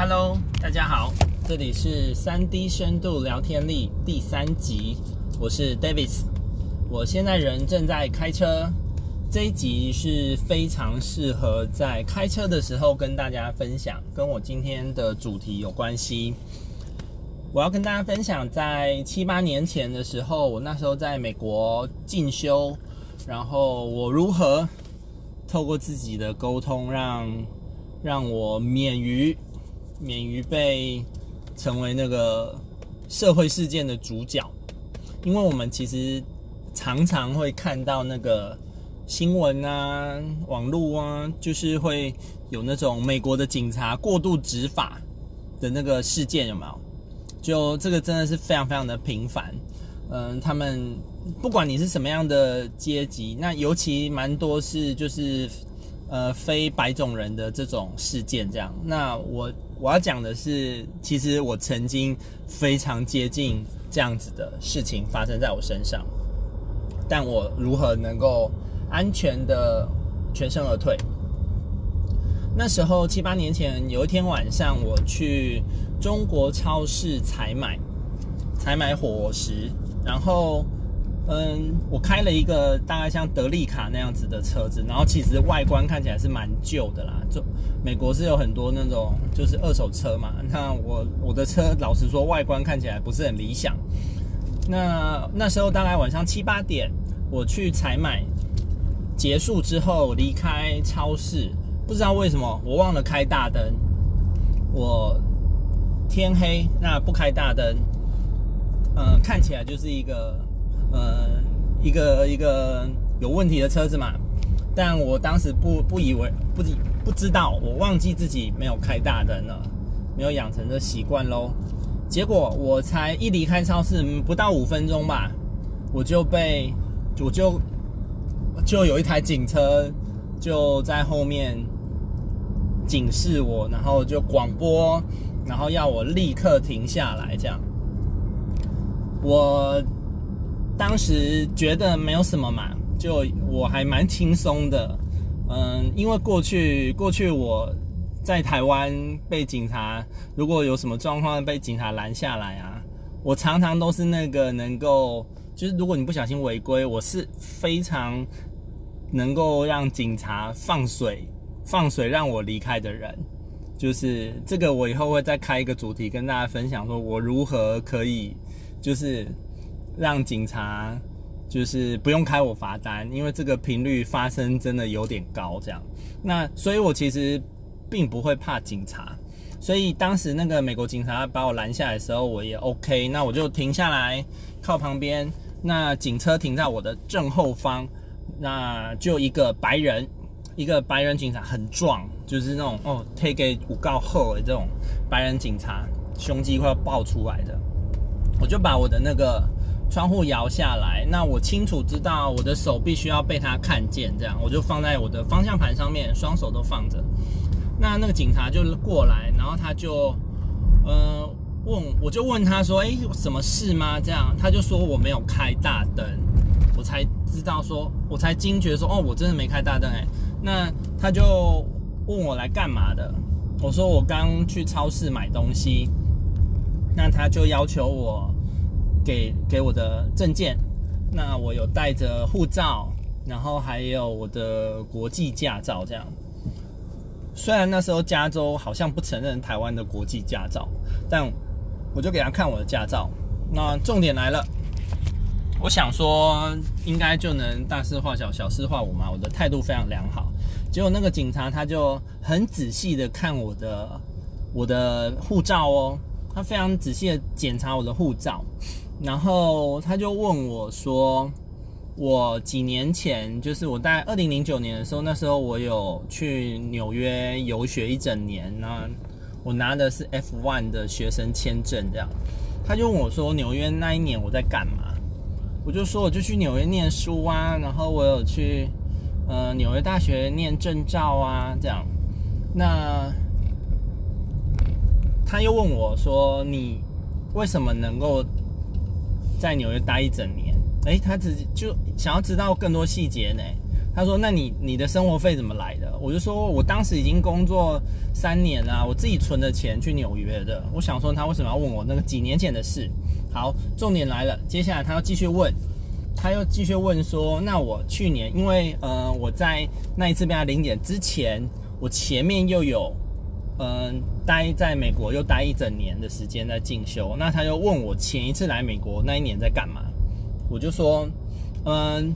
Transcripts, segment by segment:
Hello，大家好，这里是三 D 深度聊天力第三集，我是 Davis，我现在人正在开车，这一集是非常适合在开车的时候跟大家分享，跟我今天的主题有关系。我要跟大家分享，在七八年前的时候，我那时候在美国进修，然后我如何透过自己的沟通让，让让我免于免于被成为那个社会事件的主角，因为我们其实常常会看到那个新闻啊、网络啊，就是会有那种美国的警察过度执法的那个事件，有没有？就这个真的是非常非常的频繁，嗯，他们不管你是什么样的阶级，那尤其蛮多是就是呃非白种人的这种事件这样。那我我要讲的是，其实我曾经非常接近这样子的事情发生在我身上，但我如何能够安全的全身而退？那时候七八年前，有一天晚上我去中国超市采买，采买伙食，然后，嗯，我开了一个大概像德利卡那样子的车子，然后其实外观看起来是蛮旧的啦。就美国是有很多那种就是二手车嘛，那我我的车老实说外观看起来不是很理想。那那时候大概晚上七八点，我去采买，结束之后离开超市。不知道为什么，我忘了开大灯。我天黑，那不开大灯，呃，看起来就是一个一个一个有问题的车子嘛。但我当时不不以为不不知道，我忘记自己没有开大灯了，没有养成这习惯喽。结果我才一离开超市不到五分钟吧，我就被我就就有一台警车就在后面。警示我，然后就广播，然后要我立刻停下来。这样，我当时觉得没有什么嘛，就我还蛮轻松的。嗯，因为过去过去我在台湾被警察，如果有什么状况被警察拦下来啊，我常常都是那个能够，就是如果你不小心违规，我是非常能够让警察放水。放水让我离开的人，就是这个。我以后会再开一个主题跟大家分享，说我如何可以，就是让警察就是不用开我罚单，因为这个频率发生真的有点高。这样，那所以我其实并不会怕警察。所以当时那个美国警察把我拦下来的时候，我也 OK，那我就停下来靠旁边。那警车停在我的正后方，那就一个白人。一个白人警察很壮，就是那种哦，推给五告后的这种白人警察，胸肌快要爆出来的。我就把我的那个窗户摇下来，那我清楚知道我的手必须要被他看见，这样我就放在我的方向盘上面，双手都放着。那那个警察就过来，然后他就呃问，我就问他说：“哎，有什么事吗？”这样他就说我没有开大灯，我才知道说，我才惊觉说，哦，我真的没开大灯哎。那他就问我来干嘛的，我说我刚去超市买东西，那他就要求我给给我的证件，那我有带着护照，然后还有我的国际驾照，这样。虽然那时候加州好像不承认台湾的国际驾照，但我就给他看我的驾照。那重点来了。我想说，应该就能大事化小，小事化无嘛。我的态度非常良好，结果那个警察他就很仔细的看我的我的护照哦，他非常仔细的检查我的护照，然后他就问我说，我几年前，就是我在二零零九年的时候，那时候我有去纽约游学一整年，那我拿的是 F1 的学生签证，这样，他就问我说，纽约那一年我在干嘛？我就说，我就去纽约念书啊，然后我有去呃纽约大学念证照啊，这样。那他又问我说：“你为什么能够在纽约待一整年？”诶，他只就想要知道更多细节呢。他说：“那你你的生活费怎么来的？”我就说：“我当时已经工作三年了，我自己存的钱去纽约的。”我想说他为什么要问我那个几年前的事？好，重点来了，接下来他要继续问，他又继续问说：“那我去年因为呃我在那一次被他零点之前，我前面又有嗯、待在美国又待一整年的时间在进修，那他又问我前一次来美国那一年在干嘛？我就说嗯。”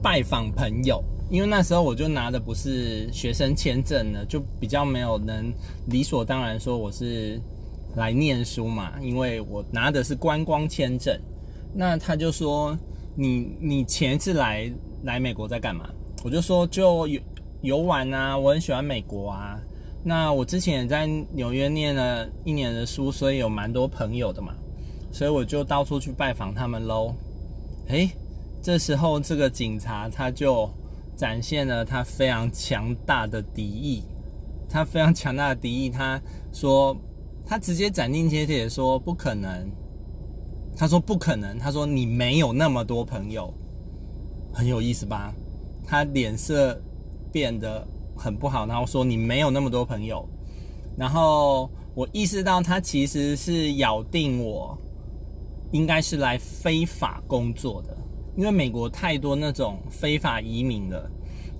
拜访朋友，因为那时候我就拿的不是学生签证了，就比较没有能理所当然说我是来念书嘛，因为我拿的是观光签证。那他就说：“你你前一次来来美国在干嘛？”我就说：“就游游玩啊，我很喜欢美国啊。那我之前也在纽约念了一年的书，所以有蛮多朋友的嘛，所以我就到处去拜访他们喽。”诶。这时候，这个警察他就展现了他非常强大的敌意，他非常强大的敌意。他说，他直接斩钉截铁说不可能。他说不可能。他说你没有那么多朋友，很有意思吧？他脸色变得很不好，然后说你没有那么多朋友。然后我意识到他其实是咬定我应该是来非法工作的。因为美国太多那种非法移民了，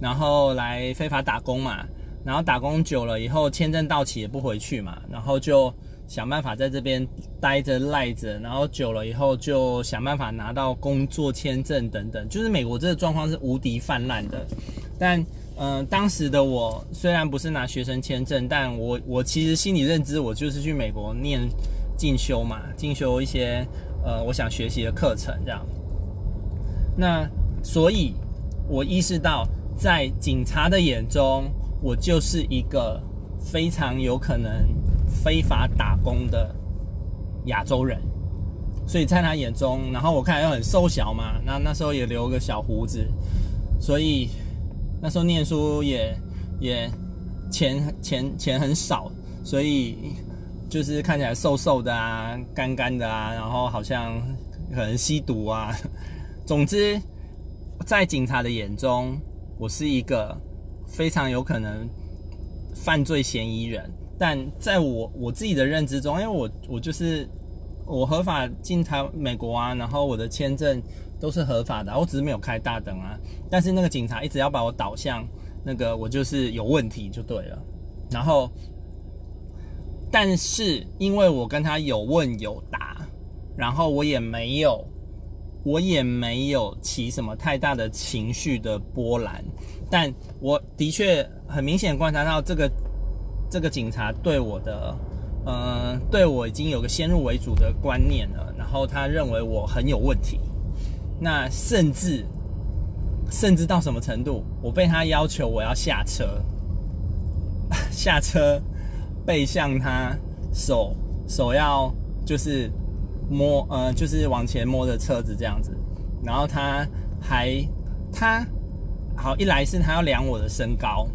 然后来非法打工嘛，然后打工久了以后，签证到期也不回去嘛，然后就想办法在这边待着赖着，然后久了以后就想办法拿到工作签证等等，就是美国这个状况是无敌泛滥的。但嗯、当时的我虽然不是拿学生签证，但我我其实心理认知我就是去美国念进修嘛，进修一些呃我想学习的课程这样。那所以，我意识到，在警察的眼中，我就是一个非常有可能非法打工的亚洲人。所以在他眼中，然后我看又很瘦小嘛，那那时候也留个小胡子，所以那时候念书也也钱钱钱很少，所以就是看起来瘦瘦的啊，干干的啊，然后好像可能吸毒啊。总之，在警察的眼中，我是一个非常有可能犯罪嫌疑人。但在我我自己的认知中，因为我我就是我合法进台美国啊，然后我的签证都是合法的，我只是没有开大灯啊。但是那个警察一直要把我导向那个我就是有问题就对了。然后，但是因为我跟他有问有答，然后我也没有。我也没有起什么太大的情绪的波澜，但我的确很明显观察到这个这个警察对我的，呃，对我已经有个先入为主的观念了，然后他认为我很有问题，那甚至甚至到什么程度，我被他要求我要下车，下车背向他，手手要就是。摸呃，就是往前摸着车子这样子，然后他还他好一来是他要量我的身高，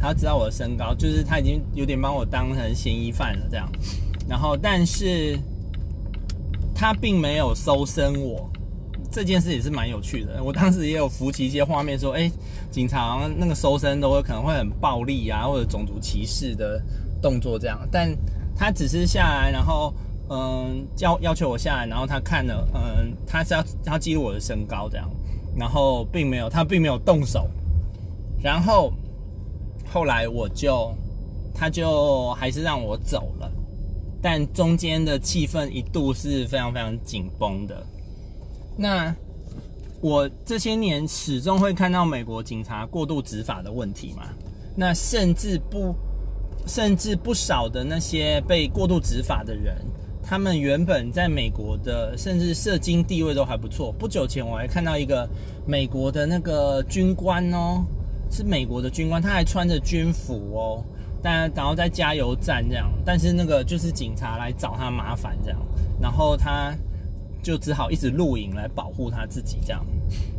他知道我的身高，就是他已经有点把我当成嫌疑犯了这样，然后但是他并没有搜身我，这件事也是蛮有趣的。我当时也有浮起一些画面说，哎，警察那个搜身都有可能会很暴力啊，或者种族歧视的动作这样，但他只是下来然后。嗯，要要求我下来，然后他看了，嗯，他是要他记录我的身高这样，然后并没有，他并没有动手，然后后来我就，他就还是让我走了，但中间的气氛一度是非常非常紧绷的。那我这些年始终会看到美国警察过度执法的问题嘛，那甚至不，甚至不少的那些被过度执法的人。他们原本在美国的，甚至社经地位都还不错。不久前我还看到一个美国的那个军官哦，是美国的军官，他还穿着军服哦，但然后在加油站这样，但是那个就是警察来找他麻烦这样，然后他就只好一直录影来保护他自己这样，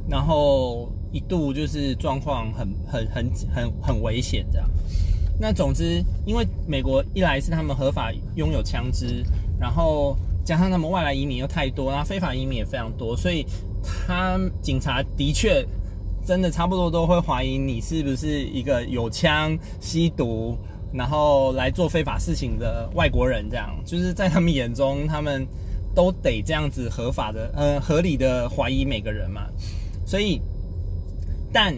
然后一度就是状况很 很很很很危险这样。那总之，因为美国一来是他们合法拥有枪支。然后加上他们外来移民又太多，然后非法移民也非常多，所以他警察的确真的差不多都会怀疑你是不是一个有枪、吸毒，然后来做非法事情的外国人。这样就是在他们眼中，他们都得这样子合法的、呃合理的怀疑每个人嘛。所以，但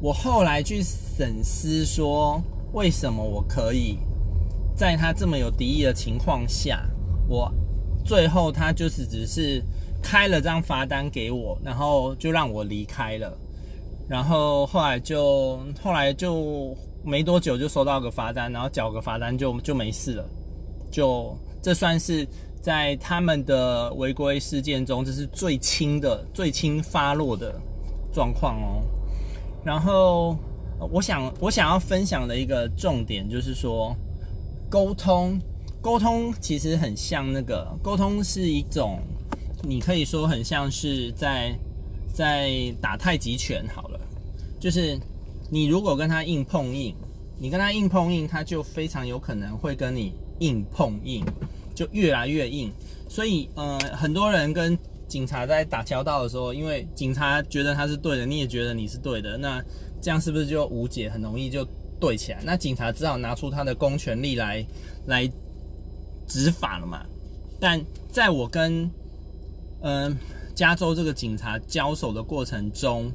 我后来去审思说，为什么我可以在他这么有敌意的情况下，我最后他就是只是开了张罚单给我，然后就让我离开了，然后后来就后来就没多久就收到个罚单，然后缴个罚单就就没事了，就这算是在他们的违规事件中，这是最轻的最轻发落的状况哦。然后我想我想要分享的一个重点就是说沟通。沟通其实很像那个沟通是一种，你可以说很像是在在打太极拳好了，就是你如果跟他硬碰硬，你跟他硬碰硬，他就非常有可能会跟你硬碰硬，就越来越硬。所以呃，很多人跟警察在打交道的时候，因为警察觉得他是对的，你也觉得你是对的，那这样是不是就无解？很容易就对起来。那警察只好拿出他的公权力来来。执法了嘛？但在我跟嗯、加州这个警察交手的过程中，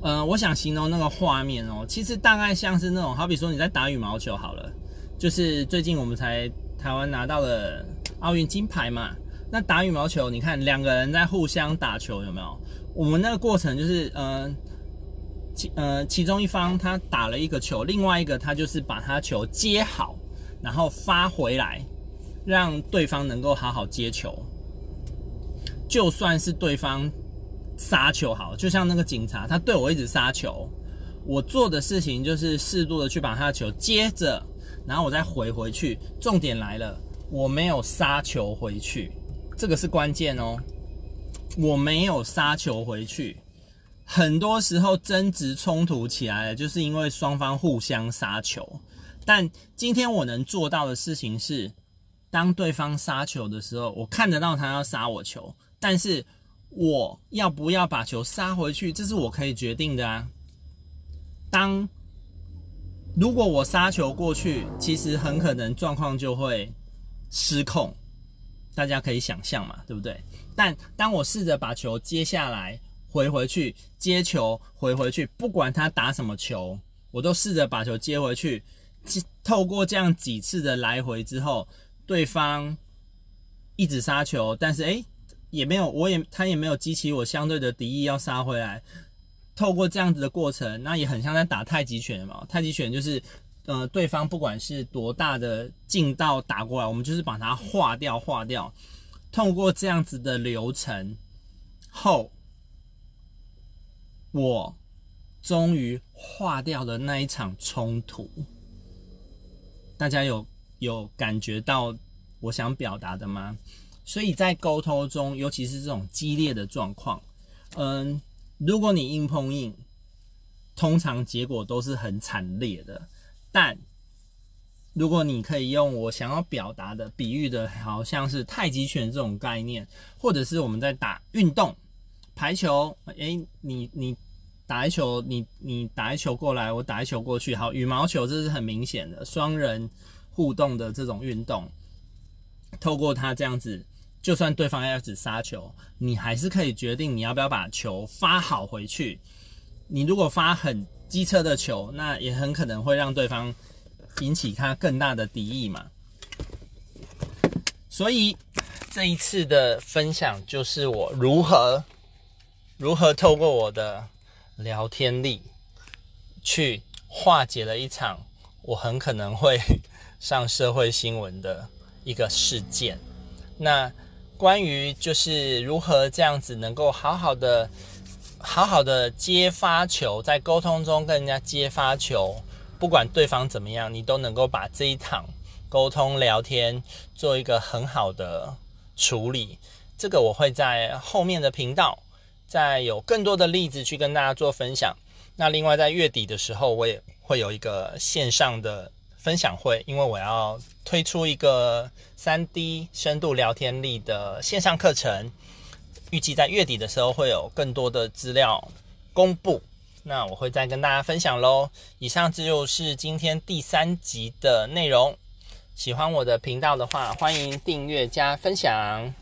呃，我想形容那个画面哦，其实大概像是那种，好比说你在打羽毛球好了，就是最近我们才台湾拿到了奥运金牌嘛。那打羽毛球，你看两个人在互相打球，有没有？我们那个过程就是，嗯、呃，其呃其中一方他打了一个球，另外一个他就是把他球接好。然后发回来，让对方能够好好接球。就算是对方杀球好，就像那个警察，他对我一直杀球，我做的事情就是适度的去把他的球接着，然后我再回回去。重点来了，我没有杀球回去，这个是关键哦。我没有杀球回去，很多时候争执冲突起来了，就是因为双方互相杀球。但今天我能做到的事情是，当对方杀球的时候，我看得到他要杀我球，但是我要不要把球杀回去，这是我可以决定的啊。当如果我杀球过去，其实很可能状况就会失控，大家可以想象嘛，对不对？但当我试着把球接下来回回去，接球回回去，不管他打什么球，我都试着把球接回去。透过这样几次的来回之后，对方一直杀球，但是诶也没有，我也他也没有激起我相对的敌意要杀回来。透过这样子的过程，那也很像在打太极拳嘛。太极拳就是，呃，对方不管是多大的劲道打过来，我们就是把它化掉，化掉。透过这样子的流程后，我终于化掉了那一场冲突。大家有有感觉到我想表达的吗？所以在沟通中，尤其是这种激烈的状况，嗯，如果你硬碰硬，通常结果都是很惨烈的。但如果你可以用我想要表达的比喻的，好像是太极拳这种概念，或者是我们在打运动，排球，诶，你你。打一球，你你打一球过来，我打一球过去。好，羽毛球这是很明显的双人互动的这种运动。透过它这样子，就算对方要只杀球，你还是可以决定你要不要把球发好回去。你如果发很机车的球，那也很可能会让对方引起他更大的敌意嘛。所以这一次的分享就是我如何如何透过我的。聊天力去化解了一场我很可能会上社会新闻的一个事件。那关于就是如何这样子能够好好的、好好的接发球，在沟通中跟人家接发球，不管对方怎么样，你都能够把这一场沟通聊天做一个很好的处理。这个我会在后面的频道。再有更多的例子去跟大家做分享。那另外在月底的时候，我也会有一个线上的分享会，因为我要推出一个 3D 深度聊天力的线上课程，预计在月底的时候会有更多的资料公布，那我会再跟大家分享喽。以上这就是今天第三集的内容。喜欢我的频道的话，欢迎订阅加分享。